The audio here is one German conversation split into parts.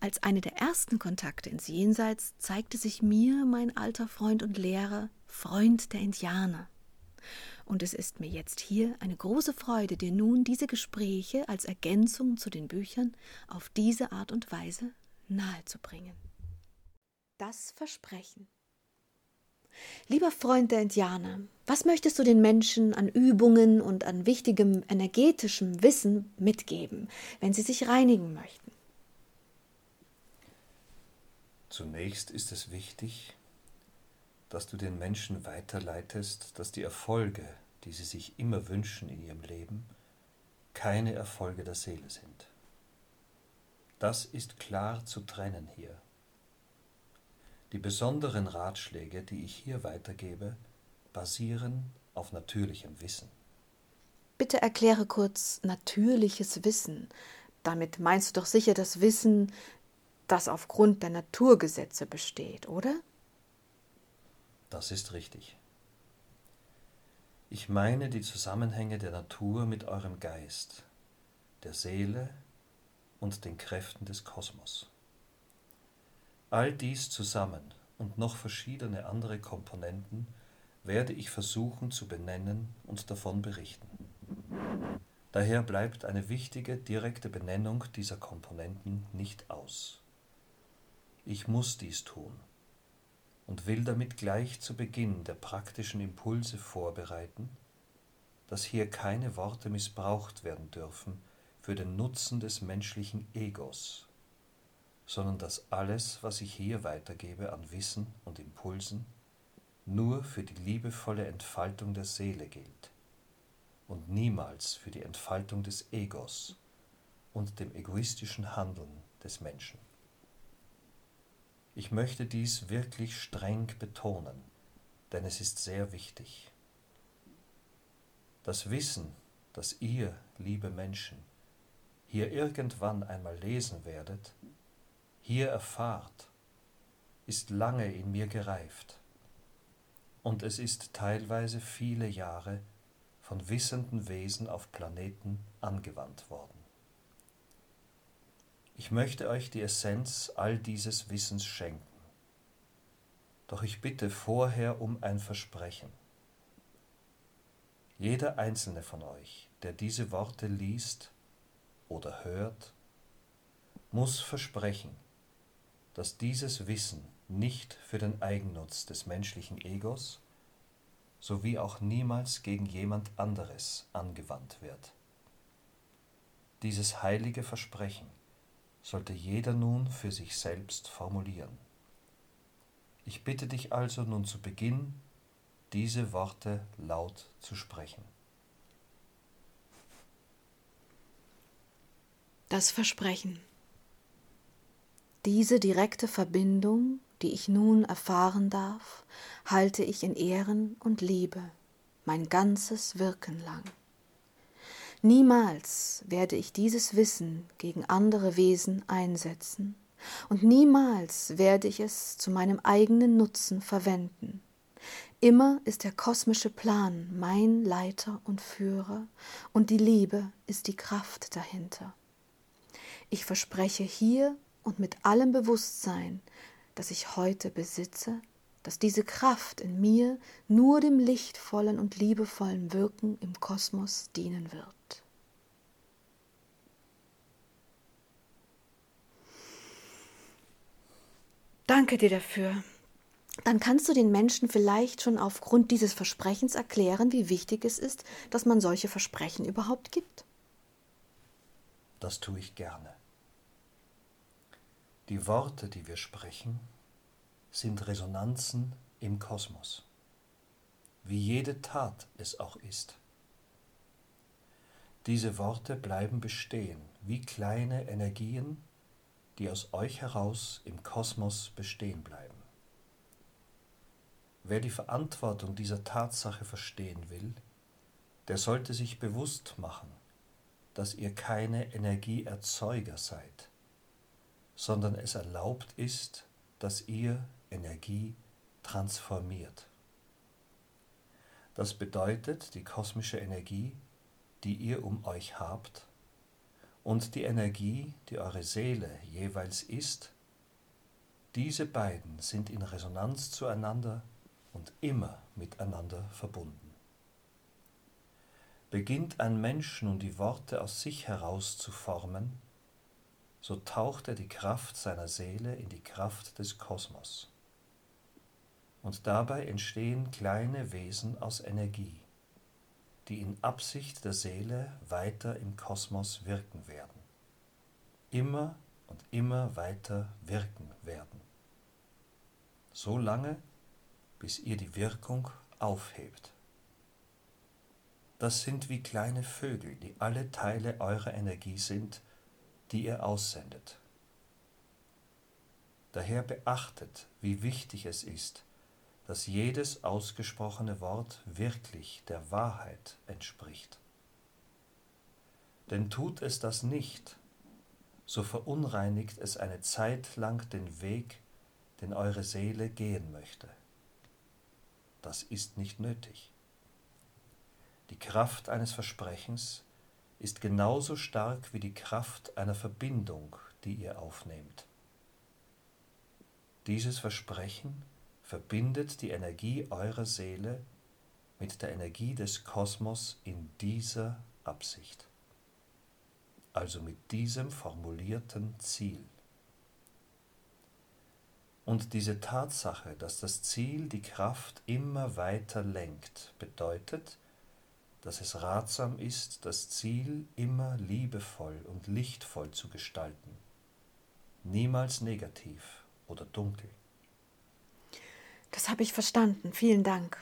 Als eine der ersten Kontakte ins Jenseits zeigte sich mir mein alter Freund und Lehrer, Freund der Indianer. Und es ist mir jetzt hier eine große Freude, dir nun diese Gespräche als Ergänzung zu den Büchern auf diese Art und Weise nahezubringen. Das Versprechen. Lieber Freund der Indianer, was möchtest du den Menschen an Übungen und an wichtigem energetischem Wissen mitgeben, wenn sie sich reinigen möchten? Zunächst ist es wichtig, dass du den Menschen weiterleitest, dass die Erfolge, die sie sich immer wünschen in ihrem Leben, keine Erfolge der Seele sind. Das ist klar zu trennen hier. Die besonderen Ratschläge, die ich hier weitergebe, basieren auf natürlichem Wissen. Bitte erkläre kurz natürliches Wissen. Damit meinst du doch sicher das Wissen, das aufgrund der Naturgesetze besteht, oder? Das ist richtig. Ich meine die Zusammenhänge der Natur mit eurem Geist, der Seele und den Kräften des Kosmos. All dies zusammen und noch verschiedene andere Komponenten werde ich versuchen zu benennen und davon berichten. Daher bleibt eine wichtige direkte Benennung dieser Komponenten nicht aus. Ich muss dies tun und will damit gleich zu Beginn der praktischen Impulse vorbereiten, dass hier keine Worte missbraucht werden dürfen für den Nutzen des menschlichen Egos, sondern dass alles, was ich hier weitergebe an Wissen und Impulsen, nur für die liebevolle Entfaltung der Seele gilt und niemals für die Entfaltung des Egos und dem egoistischen Handeln des Menschen. Ich möchte dies wirklich streng betonen, denn es ist sehr wichtig. Das Wissen, das ihr, liebe Menschen, hier irgendwann einmal lesen werdet, hier erfahrt, ist lange in mir gereift, und es ist teilweise viele Jahre von wissenden Wesen auf Planeten angewandt worden. Ich möchte euch die Essenz all dieses Wissens schenken. Doch ich bitte vorher um ein Versprechen. Jeder einzelne von euch, der diese Worte liest oder hört, muss versprechen, dass dieses Wissen nicht für den Eigennutz des menschlichen Egos sowie auch niemals gegen jemand anderes angewandt wird. Dieses heilige Versprechen sollte jeder nun für sich selbst formulieren. Ich bitte dich also nun zu Beginn, diese Worte laut zu sprechen. Das Versprechen. Diese direkte Verbindung, die ich nun erfahren darf, halte ich in Ehren und Liebe mein ganzes Wirken lang. Niemals werde ich dieses Wissen gegen andere Wesen einsetzen, und niemals werde ich es zu meinem eigenen Nutzen verwenden. Immer ist der kosmische Plan mein Leiter und Führer, und die Liebe ist die Kraft dahinter. Ich verspreche hier und mit allem Bewusstsein, das ich heute besitze, dass diese Kraft in mir nur dem lichtvollen und liebevollen Wirken im Kosmos dienen wird. Danke dir dafür. Dann kannst du den Menschen vielleicht schon aufgrund dieses Versprechens erklären, wie wichtig es ist, dass man solche Versprechen überhaupt gibt. Das tue ich gerne. Die Worte, die wir sprechen, sind Resonanzen im Kosmos, wie jede Tat es auch ist. Diese Worte bleiben bestehen wie kleine Energien, die aus euch heraus im Kosmos bestehen bleiben. Wer die Verantwortung dieser Tatsache verstehen will, der sollte sich bewusst machen, dass ihr keine Energieerzeuger seid, sondern es erlaubt ist, dass ihr Energie transformiert. Das bedeutet, die kosmische Energie, die ihr um euch habt, und die Energie, die eure Seele jeweils ist, diese beiden sind in Resonanz zueinander und immer miteinander verbunden. Beginnt ein Mensch nun die Worte aus sich heraus zu formen, so taucht er die Kraft seiner Seele in die Kraft des Kosmos. Und dabei entstehen kleine Wesen aus Energie, die in Absicht der Seele weiter im Kosmos wirken werden, immer und immer weiter wirken werden so lange, bis ihr die Wirkung aufhebt. Das sind wie kleine Vögel, die alle Teile eurer Energie sind, die ihr aussendet. Daher beachtet, wie wichtig es ist, dass jedes ausgesprochene Wort wirklich der Wahrheit entspricht. Denn tut es das nicht, so verunreinigt es eine Zeit lang den Weg, den eure Seele gehen möchte. Das ist nicht nötig. Die Kraft eines Versprechens ist genauso stark wie die Kraft einer Verbindung, die ihr aufnehmt. Dieses Versprechen verbindet die Energie eurer Seele mit der Energie des Kosmos in dieser Absicht, also mit diesem formulierten Ziel. Und diese Tatsache, dass das Ziel die Kraft immer weiter lenkt, bedeutet, dass es ratsam ist, das Ziel immer liebevoll und lichtvoll zu gestalten, niemals negativ oder dunkel. Das habe ich verstanden. Vielen Dank.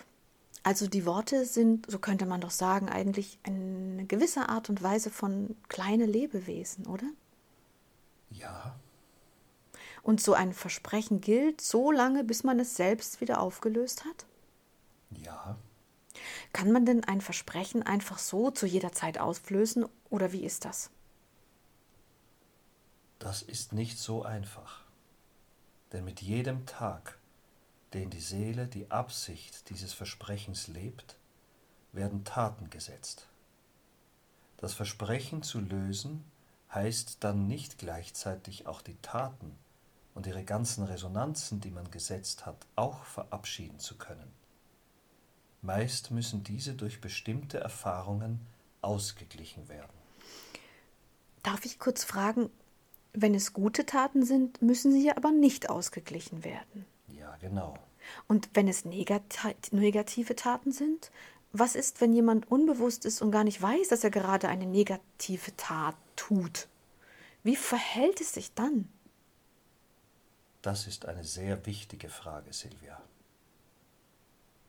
Also die Worte sind, so könnte man doch sagen, eigentlich eine gewisse Art und Weise von kleine Lebewesen, oder? Ja, und so ein Versprechen gilt so lange, bis man es selbst wieder aufgelöst hat? Ja. Kann man denn ein Versprechen einfach so zu jeder Zeit auflösen oder wie ist das? Das ist nicht so einfach. Denn mit jedem Tag, den die Seele die Absicht dieses Versprechens lebt, werden Taten gesetzt. Das Versprechen zu lösen heißt dann nicht gleichzeitig auch die Taten und ihre ganzen Resonanzen, die man gesetzt hat, auch verabschieden zu können. Meist müssen diese durch bestimmte Erfahrungen ausgeglichen werden. Darf ich kurz fragen, wenn es gute Taten sind, müssen sie aber nicht ausgeglichen werden? Ja, genau. Und wenn es negative Taten sind, was ist, wenn jemand unbewusst ist und gar nicht weiß, dass er gerade eine negative Tat tut? Wie verhält es sich dann? Das ist eine sehr wichtige Frage, Silvia.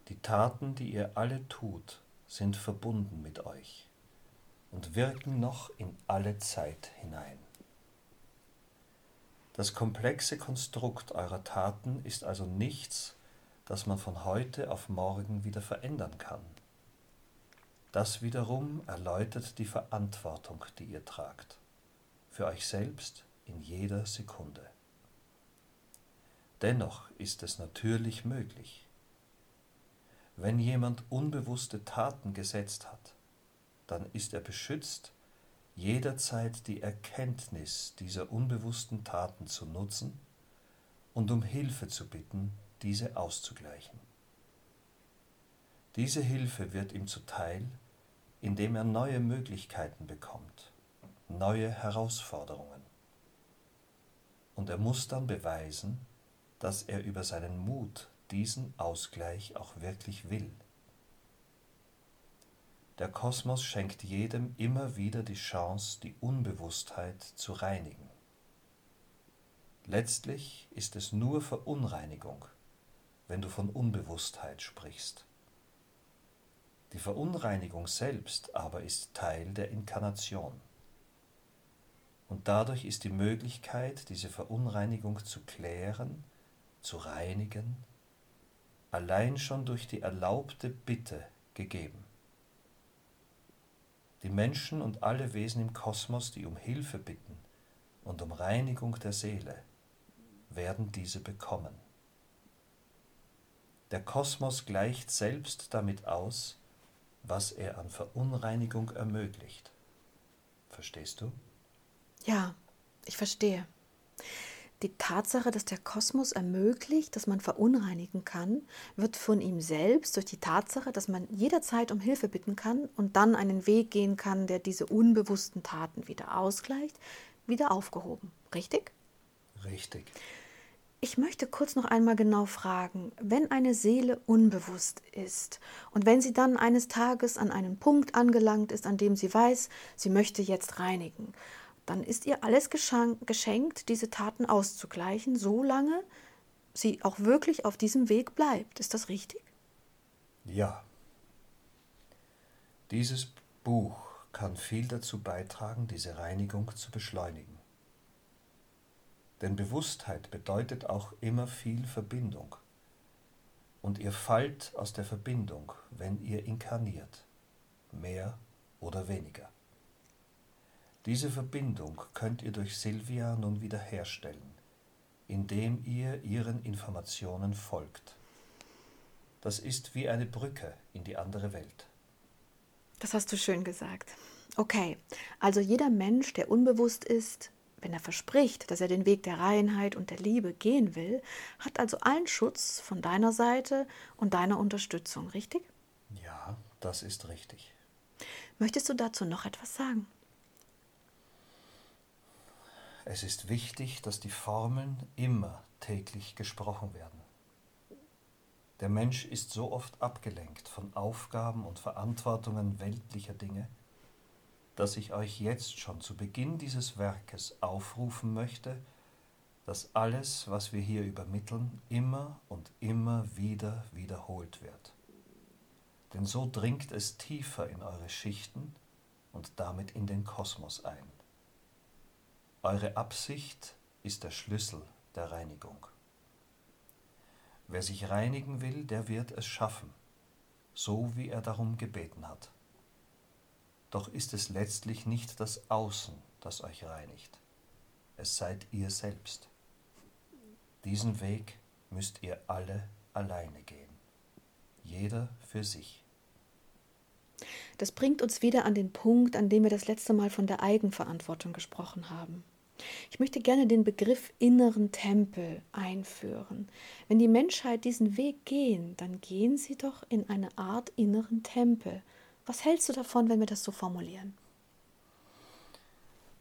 Die Taten, die ihr alle tut, sind verbunden mit euch und wirken noch in alle Zeit hinein. Das komplexe Konstrukt eurer Taten ist also nichts, das man von heute auf morgen wieder verändern kann. Das wiederum erläutert die Verantwortung, die ihr tragt, für euch selbst in jeder Sekunde. Dennoch ist es natürlich möglich. Wenn jemand unbewusste Taten gesetzt hat, dann ist er beschützt, jederzeit die Erkenntnis dieser unbewussten Taten zu nutzen und um Hilfe zu bitten, diese auszugleichen. Diese Hilfe wird ihm zuteil, indem er neue Möglichkeiten bekommt, neue Herausforderungen. Und er muss dann beweisen, dass er über seinen Mut diesen Ausgleich auch wirklich will. Der Kosmos schenkt jedem immer wieder die Chance, die Unbewusstheit zu reinigen. Letztlich ist es nur Verunreinigung, wenn du von Unbewusstheit sprichst. Die Verunreinigung selbst aber ist Teil der Inkarnation. Und dadurch ist die Möglichkeit, diese Verunreinigung zu klären, zu reinigen, allein schon durch die erlaubte Bitte gegeben. Die Menschen und alle Wesen im Kosmos, die um Hilfe bitten und um Reinigung der Seele, werden diese bekommen. Der Kosmos gleicht selbst damit aus, was er an Verunreinigung ermöglicht. Verstehst du? Ja, ich verstehe. Die Tatsache, dass der Kosmos ermöglicht, dass man verunreinigen kann, wird von ihm selbst durch die Tatsache, dass man jederzeit um Hilfe bitten kann und dann einen Weg gehen kann, der diese unbewussten Taten wieder ausgleicht, wieder aufgehoben. Richtig? Richtig. Ich möchte kurz noch einmal genau fragen, wenn eine Seele unbewusst ist und wenn sie dann eines Tages an einen Punkt angelangt ist, an dem sie weiß, sie möchte jetzt reinigen, dann ist ihr alles geschenkt, diese Taten auszugleichen, solange sie auch wirklich auf diesem Weg bleibt. Ist das richtig? Ja. Dieses Buch kann viel dazu beitragen, diese Reinigung zu beschleunigen. Denn Bewusstheit bedeutet auch immer viel Verbindung. Und ihr fallt aus der Verbindung, wenn ihr inkarniert, mehr oder weniger. Diese Verbindung könnt ihr durch Silvia nun wiederherstellen, indem ihr ihren Informationen folgt. Das ist wie eine Brücke in die andere Welt. Das hast du schön gesagt. Okay, also jeder Mensch, der unbewusst ist, wenn er verspricht, dass er den Weg der Reinheit und der Liebe gehen will, hat also allen Schutz von deiner Seite und deiner Unterstützung, richtig? Ja, das ist richtig. Möchtest du dazu noch etwas sagen? Es ist wichtig, dass die Formeln immer täglich gesprochen werden. Der Mensch ist so oft abgelenkt von Aufgaben und Verantwortungen weltlicher Dinge, dass ich euch jetzt schon zu Beginn dieses Werkes aufrufen möchte, dass alles, was wir hier übermitteln, immer und immer wieder wiederholt wird. Denn so dringt es tiefer in eure Schichten und damit in den Kosmos ein. Eure Absicht ist der Schlüssel der Reinigung. Wer sich reinigen will, der wird es schaffen, so wie er darum gebeten hat. Doch ist es letztlich nicht das Außen, das euch reinigt. Es seid ihr selbst. Diesen Weg müsst ihr alle alleine gehen. Jeder für sich. Das bringt uns wieder an den Punkt, an dem wir das letzte Mal von der Eigenverantwortung gesprochen haben. Ich möchte gerne den Begriff inneren Tempel einführen. Wenn die Menschheit diesen Weg gehen, dann gehen sie doch in eine Art inneren Tempel, was hältst du davon, wenn wir das so formulieren?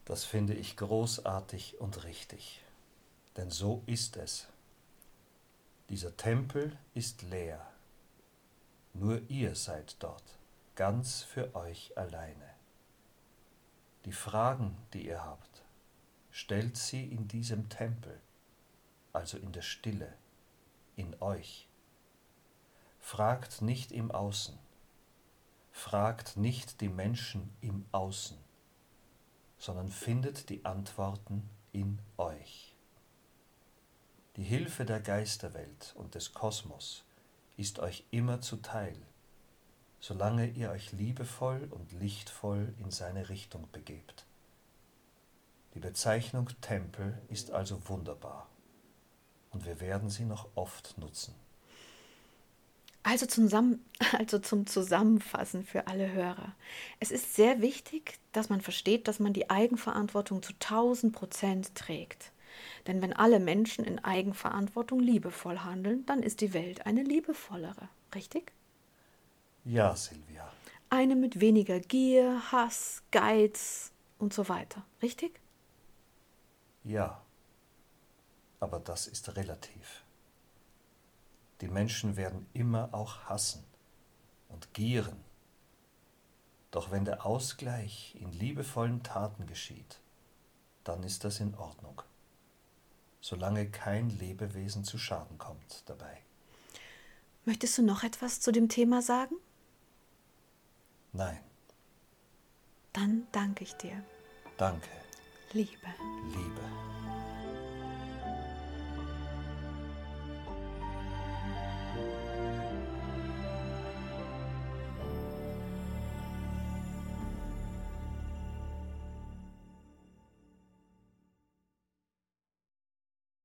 Das finde ich großartig und richtig, denn so ist es. Dieser Tempel ist leer. Nur ihr seid dort, ganz für euch alleine. Die Fragen, die ihr habt, stellt sie in diesem Tempel, also in der Stille, in euch. Fragt nicht im Außen, Fragt nicht die Menschen im Außen, sondern findet die Antworten in euch. Die Hilfe der Geisterwelt und des Kosmos ist euch immer zuteil, solange ihr euch liebevoll und lichtvoll in seine Richtung begebt. Die Bezeichnung Tempel ist also wunderbar und wir werden sie noch oft nutzen. Also zum, also zum Zusammenfassen für alle Hörer. Es ist sehr wichtig, dass man versteht, dass man die Eigenverantwortung zu 1000 Prozent trägt. Denn wenn alle Menschen in Eigenverantwortung liebevoll handeln, dann ist die Welt eine liebevollere. Richtig? Ja, Silvia. Eine mit weniger Gier, Hass, Geiz und so weiter. Richtig? Ja. Aber das ist relativ. Die Menschen werden immer auch hassen und gieren. Doch wenn der Ausgleich in liebevollen Taten geschieht, dann ist das in Ordnung, solange kein Lebewesen zu Schaden kommt dabei. Möchtest du noch etwas zu dem Thema sagen? Nein. Dann danke ich dir. Danke. Liebe. Liebe.